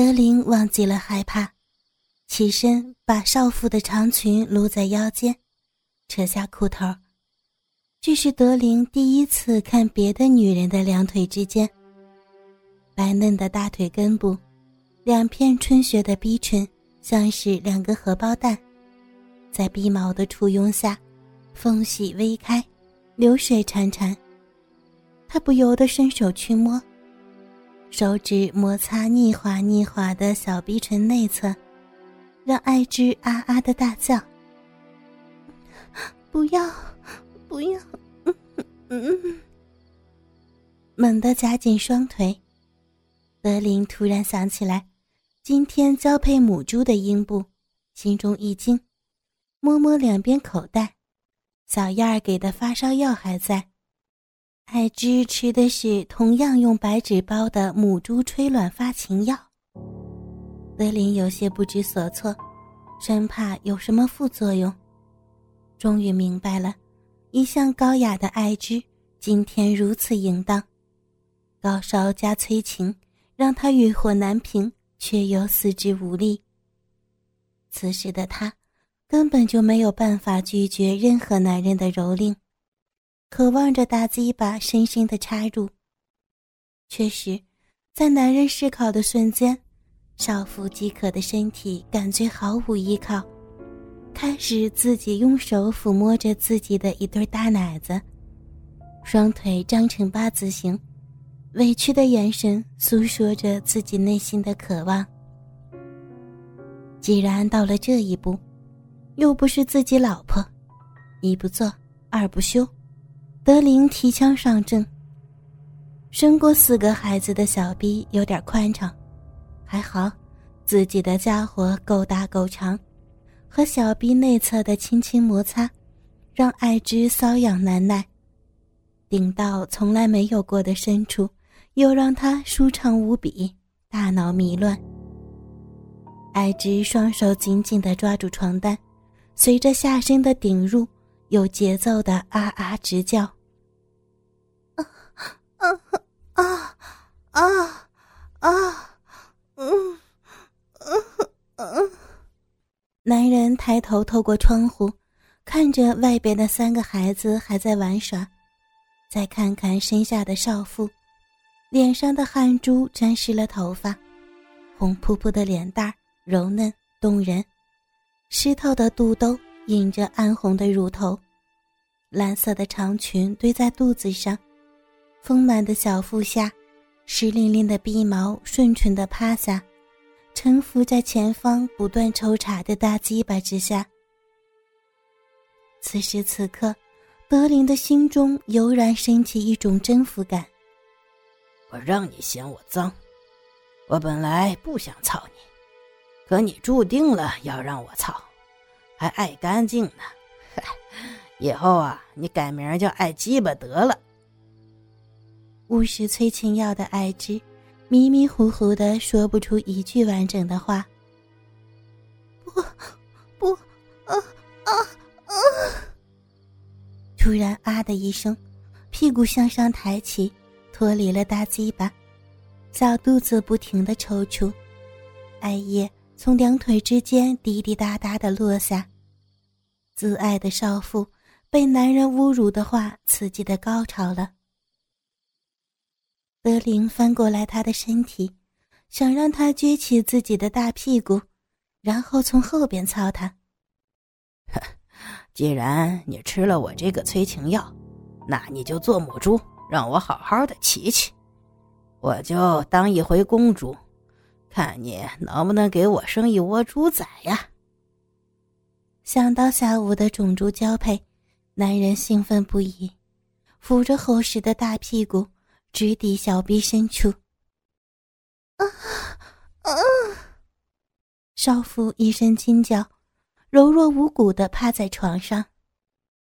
德林忘记了害怕，起身把少妇的长裙撸在腰间，扯下裤头。这是德林第一次看别的女人的两腿之间，白嫩的大腿根部，两片春雪的逼唇，像是两个荷包蛋，在逼毛的簇拥下，缝隙微开，流水潺潺。他不由得伸手去摸。手指摩擦腻滑腻滑的小鼻唇内侧，让艾芝啊啊的大叫：“不要，不要！”嗯嗯，猛地夹紧双腿。德林突然想起来，今天交配母猪的阴部，心中一惊，摸摸两边口袋，小燕儿给的发烧药还在。艾芝吃的是同样用白纸包的母猪催卵发情药。德林有些不知所措，生怕有什么副作用。终于明白了，一向高雅的艾芝今天如此淫荡，高烧加催情，让他欲火难平，却又四肢无力。此时的他，根本就没有办法拒绝任何男人的蹂躏。渴望着大鸡巴深深的插入，确实，在男人思考的瞬间，少妇饥渴的身体感觉毫无依靠，开始自己用手抚摸着自己的一对大奶子，双腿张成八字形，委屈的眼神诉说着自己内心的渴望。既然到了这一步，又不是自己老婆，一不做二不休。德林提枪上阵。生过四个孩子的小臂有点宽敞，还好，自己的家伙够大够长，和小臂内侧的轻轻摩擦，让艾芝瘙痒难耐。顶到从来没有过的深处，又让他舒畅无比，大脑迷乱。艾芝双手紧紧地抓住床单，随着下身的顶入。有节奏的啊啊直叫，啊啊啊啊！嗯嗯嗯。男人抬头透过窗户，看着外边的三个孩子还在玩耍，再看看身下的少妇，脸上的汗珠沾湿了头发，红扑扑的脸蛋柔嫩动人，湿透的肚兜。引着暗红的乳头，蓝色的长裙堆在肚子上，丰满的小腹下，湿淋淋的鼻毛顺顺的趴下，沉浮在前方不断抽查的大鸡巴之下。此时此刻，德林的心中油然升起一种征服感。我让你嫌我脏，我本来不想操你，可你注定了要让我操。还爱干净呢，以后啊，你改名叫爱鸡巴得了。误食催情药的艾芝，迷迷糊糊的说不出一句完整的话。不，不，啊啊啊！突然啊的一声，屁股向上抬起，脱离了大鸡巴，小肚子不停的抽搐，艾叶从两腿之间滴滴答答的落下。自爱的少妇被男人侮辱的话刺激的高潮了。德林翻过来他的身体，想让他撅起自己的大屁股，然后从后边操他。既然你吃了我这个催情药，那你就做母猪，让我好好的骑骑，我就当一回公猪，看你能不能给我生一窝猪崽呀。想到下午的种猪交配，男人兴奋不已，抚着厚实的大屁股直抵小臂深处。啊啊！少妇一声惊叫，柔弱无骨的趴在床上。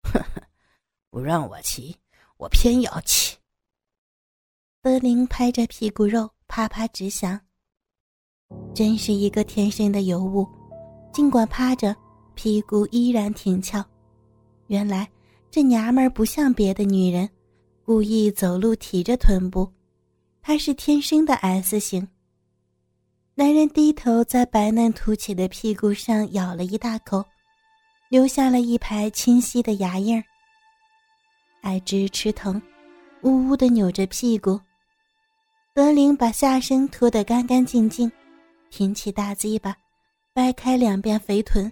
呵呵，不让我骑，我偏要骑。德林拍着屁股肉，啪啪直响。真是一个天生的尤物，尽管趴着。屁股依然挺翘，原来这娘们儿不像别的女人，故意走路提着臀部，她是天生的 S 型。男人低头在白嫩凸起的屁股上咬了一大口，留下了一排清晰的牙印儿。艾芝吃疼，呜呜的扭着屁股。德林把下身脱得干干净净，挺起大鸡巴，掰开两边肥臀，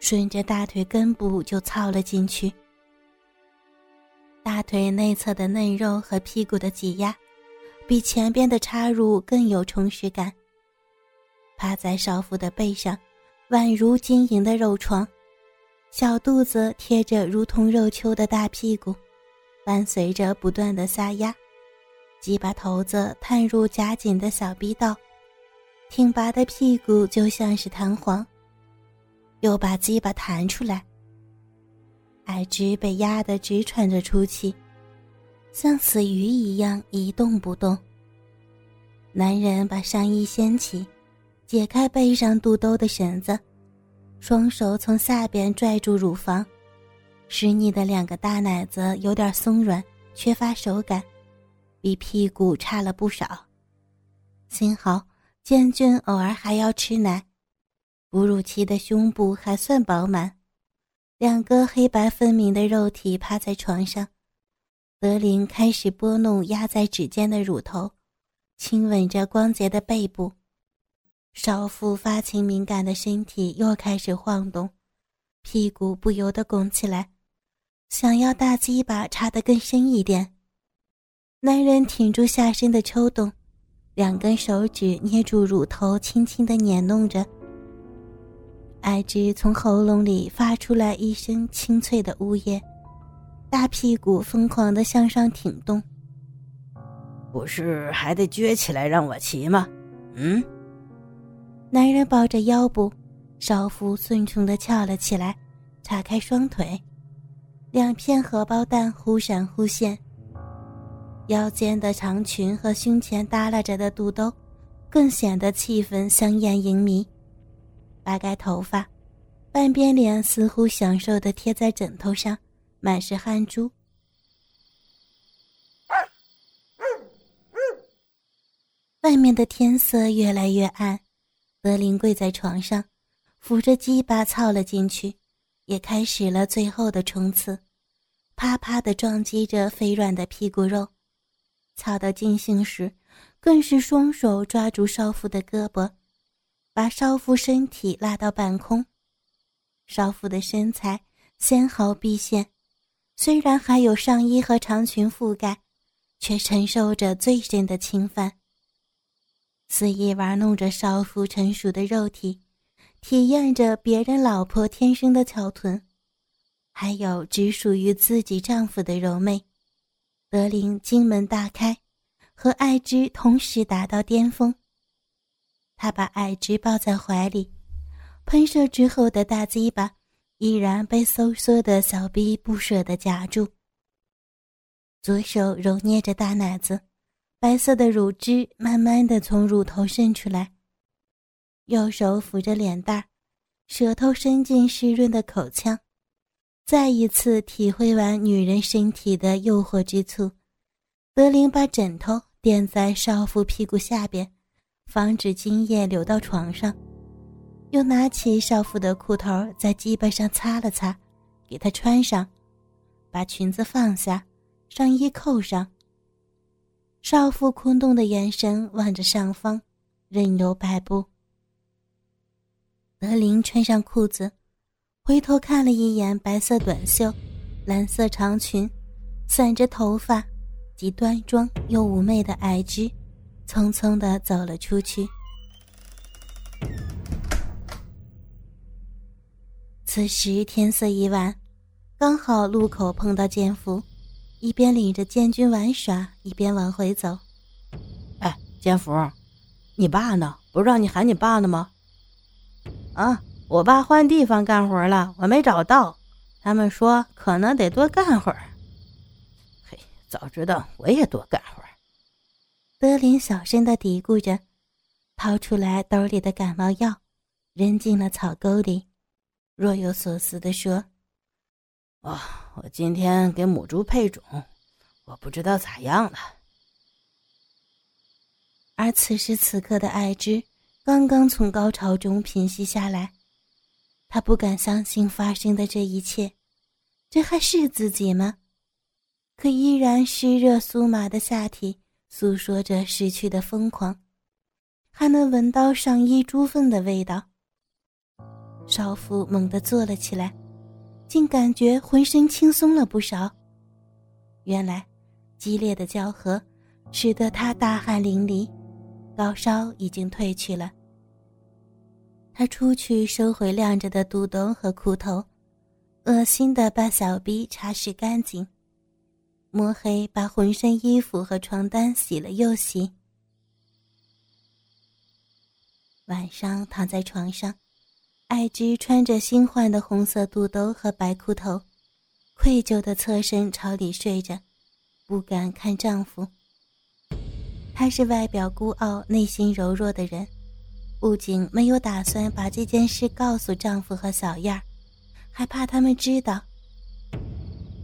顺着大腿根部就操了进去。腿内侧的嫩肉和屁股的挤压，比前边的插入更有充实感。趴在少妇的背上，宛如晶莹的肉床，小肚子贴着如同肉丘的大屁股，伴随着不断的撒压，鸡巴头子探入夹紧的小逼道，挺拔的屁股就像是弹簧，又把鸡巴弹出来。艾芝被压得直喘着粗气，像死鱼一样一动不动。男人把上衣掀起。解开背上肚兜的绳子，双手从下边拽住乳房，使你的两个大奶子有点松软，缺乏手感，比屁股差了不少。幸好建军偶尔还要吃奶，哺乳期的胸部还算饱满。两个黑白分明的肉体趴在床上，德林开始拨弄压在指尖的乳头，亲吻着光洁的背部。少妇发情敏感的身体又开始晃动，屁股不由得拱起来，想要大鸡巴插得更深一点。男人挺住下身的抽动，两根手指捏住乳头，轻轻地捻弄着。艾芝从喉咙里发出来一声清脆的呜咽，大屁股疯狂地向上挺动。不是还得撅起来让我骑吗？嗯。男人抱着腰部，少妇顺从的翘了起来，叉开双腿，两片荷包蛋忽闪忽现。腰间的长裙和胸前耷拉着的肚兜，更显得气氛香艳淫靡。扒开头发，半边脸似乎享受的贴在枕头上，满是汗珠。外面的天色越来越暗。德林跪在床上，扶着鸡巴操了进去，也开始了最后的冲刺，啪啪地撞击着肥软的屁股肉。操到尽兴时，更是双手抓住少妇的胳膊，把少妇身体拉到半空。少妇的身材纤毫毕现，虽然还有上衣和长裙覆盖，却承受着最深的侵犯。肆意玩弄着少妇成熟的肉体，体验着别人老婆天生的翘臀，还有只属于自己丈夫的柔媚。德林金门大开，和爱之同时达到巅峰。他把艾芝抱在怀里，喷射之后的大鸡巴依然被收缩的小臂不舍得夹住。左手揉捏着大奶子。白色的乳汁慢慢的从乳头渗出来，右手扶着脸蛋舌头伸进湿润的口腔，再一次体会完女人身体的诱惑之处，德林把枕头垫在少妇屁股下边，防止精液流到床上，又拿起少妇的裤头在鸡巴上擦了擦，给她穿上，把裙子放下，上衣扣上。少妇空洞的眼神望着上方，任由摆布。德林穿上裤子，回头看了一眼白色短袖、蓝色长裙、散着头发、既端庄又妩媚的矮枝，匆匆的走了出去。此时天色已晚，刚好路口碰到建福。一边领着建军玩耍，一边往回走。哎，建福，你爸呢？不让你喊你爸呢吗？啊，我爸换地方干活了，我没找到。他们说可能得多干会儿。嘿，早知道我也多干会儿。德林小声的嘀咕着，掏出来兜里的感冒药，扔进了草沟里，若有所思的说。哦，我今天给母猪配种，我不知道咋样了。而此时此刻的艾芝刚刚从高潮中平息下来，她不敢相信发生的这一切，这还是自己吗？可依然湿热酥麻的下体诉说着逝去的疯狂，还能闻到上衣猪粪的味道。少妇猛地坐了起来，竟感觉浑身轻松了不少。原来，激烈的交合使得她大汗淋漓，高烧已经退去了。她出去收回晾着的肚兜和裤头，恶心的把小臂擦拭干净，摸黑把浑身衣服和床单洗了又洗。晚上躺在床上。艾芝穿着新换的红色肚兜和白裤头，愧疚的侧身朝里睡着，不敢看丈夫。她是外表孤傲、内心柔弱的人，不仅没有打算把这件事告诉丈夫和小燕儿，还怕他们知道。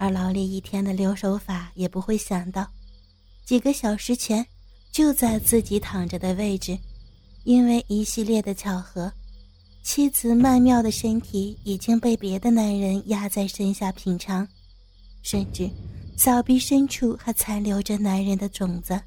而劳力一天的留守法也不会想到，几个小时前就在自己躺着的位置，因为一系列的巧合。妻子曼妙的身体已经被别的男人压在身下品尝，甚至小臂深处还残留着男人的种子。